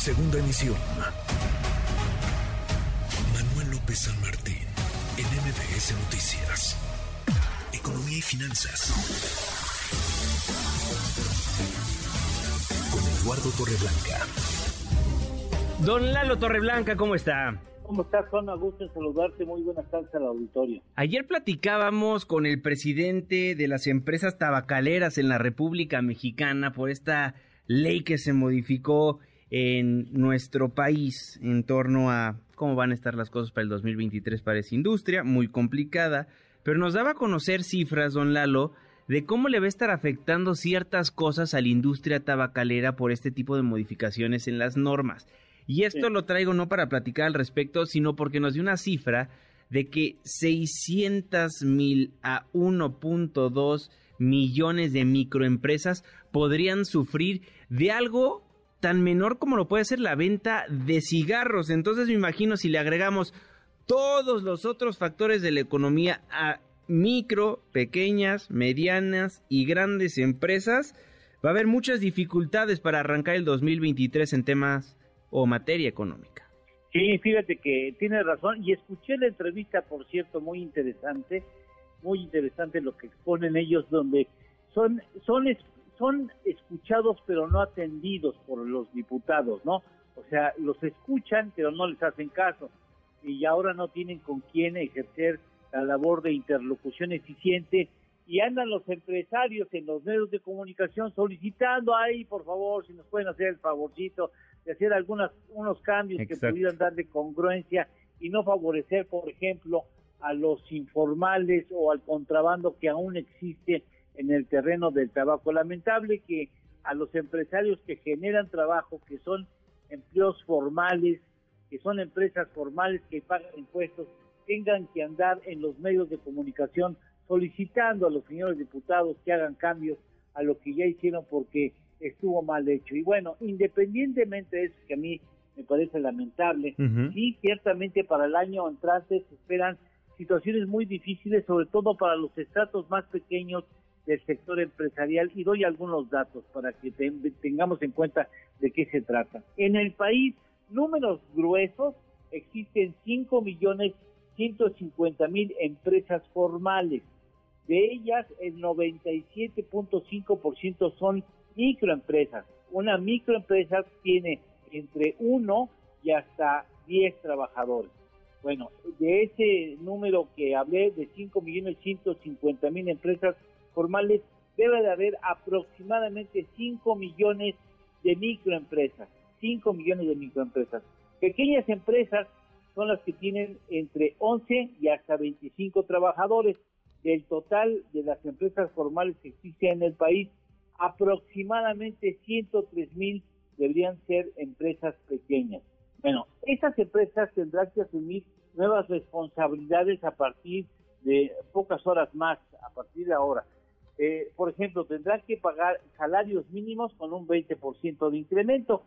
Segunda emisión. Manuel López San Martín, en MBS Noticias. Economía y finanzas. Con Eduardo Torreblanca. Don Lalo Torreblanca, ¿cómo está? ¿Cómo estás, Juan? A gusto en saludarte. Muy buenas tardes al auditorio. Ayer platicábamos con el presidente de las empresas tabacaleras en la República Mexicana por esta ley que se modificó en nuestro país en torno a cómo van a estar las cosas para el 2023 para esa industria, muy complicada, pero nos daba a conocer cifras, don Lalo, de cómo le va a estar afectando ciertas cosas a la industria tabacalera por este tipo de modificaciones en las normas. Y esto lo traigo no para platicar al respecto, sino porque nos dio una cifra de que 600 mil a 1.2 millones de microempresas podrían sufrir de algo tan menor como lo puede ser la venta de cigarros. Entonces me imagino si le agregamos todos los otros factores de la economía a micro, pequeñas, medianas y grandes empresas, va a haber muchas dificultades para arrancar el 2023 en temas o materia económica. Sí, fíjate que tiene razón y escuché la entrevista, por cierto, muy interesante, muy interesante lo que exponen ellos, donde son son son escuchados pero no atendidos por los diputados, ¿no? O sea, los escuchan pero no les hacen caso. Y ahora no tienen con quién ejercer la labor de interlocución eficiente. Y andan los empresarios en los medios de comunicación solicitando ahí, por favor, si nos pueden hacer el favorcito de hacer algunos unos cambios que pudieran darle congruencia y no favorecer, por ejemplo, a los informales o al contrabando que aún existe en el terreno del tabaco. Lamentable que a los empresarios que generan trabajo, que son empleos formales, que son empresas formales que pagan impuestos, tengan que andar en los medios de comunicación solicitando a los señores diputados que hagan cambios a lo que ya hicieron porque estuvo mal hecho. Y bueno, independientemente de eso que a mí me parece lamentable, sí, ciertamente para el año entrante se esperan situaciones muy difíciles, sobre todo para los estratos más pequeños del sector empresarial y doy algunos datos para que tengamos en cuenta de qué se trata. En el país, números gruesos, existen 5 millones 150 mil empresas formales. De ellas, el 97.5% son microempresas. Una microempresa tiene entre 1 y hasta 10 trabajadores. Bueno, de ese número que hablé de 5 millones 150 mil empresas formales, debe de haber aproximadamente 5 millones de microempresas. 5 millones de microempresas. Pequeñas empresas son las que tienen entre 11 y hasta 25 trabajadores. Del total de las empresas formales que existen en el país, aproximadamente 103 mil deberían ser empresas pequeñas. Bueno, estas empresas tendrán que asumir nuevas responsabilidades a partir de pocas horas más, a partir de ahora. Eh, por ejemplo, tendrán que pagar salarios mínimos con un 20% de incremento,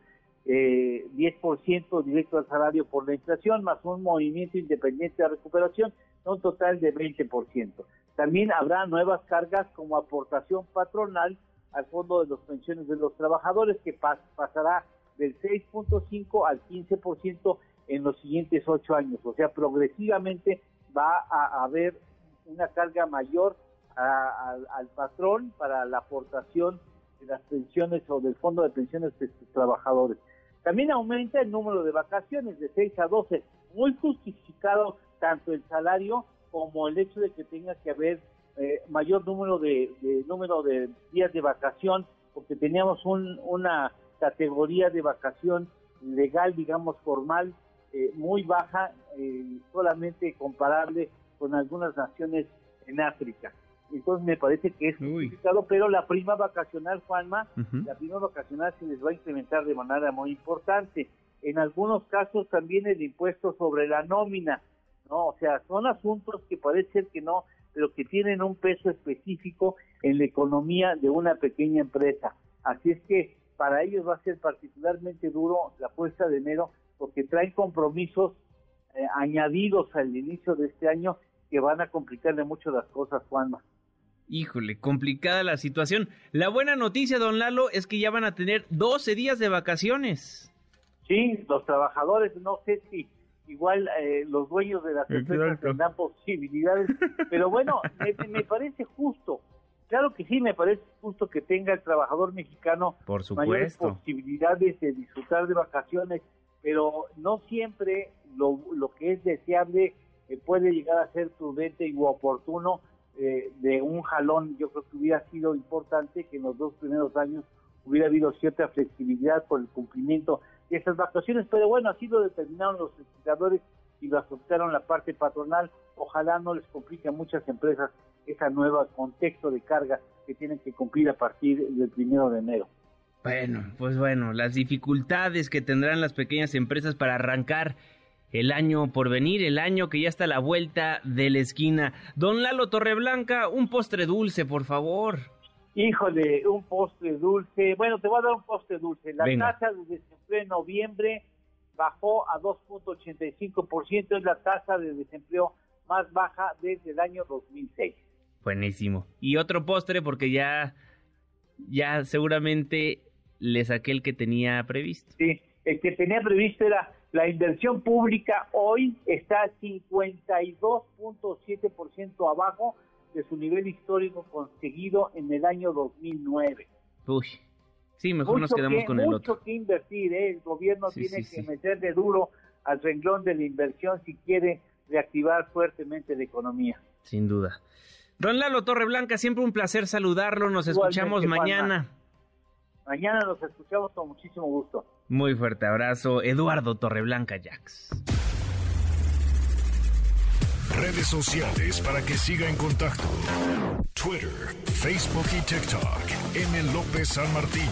eh, 10% directo al salario por la inflación, más un movimiento independiente de recuperación, un total de 20%. También habrá nuevas cargas como aportación patronal al fondo de las pensiones de los trabajadores, que pasará del 6.5 al 15% en los siguientes ocho años. O sea, progresivamente va a haber una carga mayor al patrón para la aportación de las pensiones o del fondo de pensiones de sus trabajadores. También aumenta el número de vacaciones de 6 a 12, muy justificado tanto el salario como el hecho de que tenga que haber eh, mayor número de, número de días de vacación, porque teníamos una categoría de vacación legal, digamos formal, eh, muy baja, eh, solamente comparable con algunas naciones en África. Entonces me parece que es complicado, pero la prima vacacional, Juanma, la prima vacacional se les va a incrementar de manera muy importante. En algunos casos también el impuesto sobre la nómina, ¿no? O sea, son asuntos que parece ser que no, pero que tienen un peso específico en la economía de una pequeña empresa. Así es que para ellos va a ser particularmente duro la puesta de enero porque traen compromisos eh, añadidos al inicio de este año que van a complicarle mucho las cosas, Juanma. Híjole, complicada la situación. La buena noticia, don Lalo, es que ya van a tener 12 días de vacaciones. Sí, los trabajadores, no sé si igual eh, los dueños de las empresas tendrán posibilidades, pero bueno, me, parece justo. Claro que sí, me parece justo que tenga el trabajador mexicano Por mayores posibilidades de disfrutar de vacaciones, pero no siempre lo, lo que es deseable eh, puede llegar a ser prudente y oportuno eh, de un jalón. Yo creo que hubiera sido importante que en los dos primeros años hubiera habido cierta flexibilidad por el cumplimiento de esas vacaciones, pero bueno, así lo determinaron los legisladores y lo aceptaron la parte patronal. Ojalá no les complique a muchas empresas ese nuevo contexto de carga que tienen que cumplir a partir del primero de enero. Bueno, pues bueno, las dificultades que tendrán las pequeñas empresas para arrancar el año por venir, el año que ya está a la vuelta de la esquina. Don Lalo Torreblanca, un postre dulce, por favor. Híjole, un postre dulce. Bueno, te voy a dar un postre dulce. La tasa de desempleo en noviembre bajó a 2.85%, es la tasa de desempleo más baja desde el año 2006. Buenísimo. Y otro postre porque ya ya seguramente le saqué el que tenía previsto. Sí, el que tenía previsto era la inversión pública hoy está 52.7% abajo de su nivel histórico conseguido en el año 2009. Uy, sí, mejor nos quedamos con el otro. Mucho que invertir, ¿eh? el gobierno tiene que meterle duro al renglón de la inversión si quiere reactivar fuertemente la economía. Sin duda. Don Lalo Torreblanca, siempre un placer saludarlo, nos escuchamos mañana. Mañana nos escuchamos con muchísimo gusto. Muy fuerte abrazo, Eduardo Torreblanca Jax. Redes sociales para que siga en contacto: Twitter, Facebook y TikTok. M. López San Martín.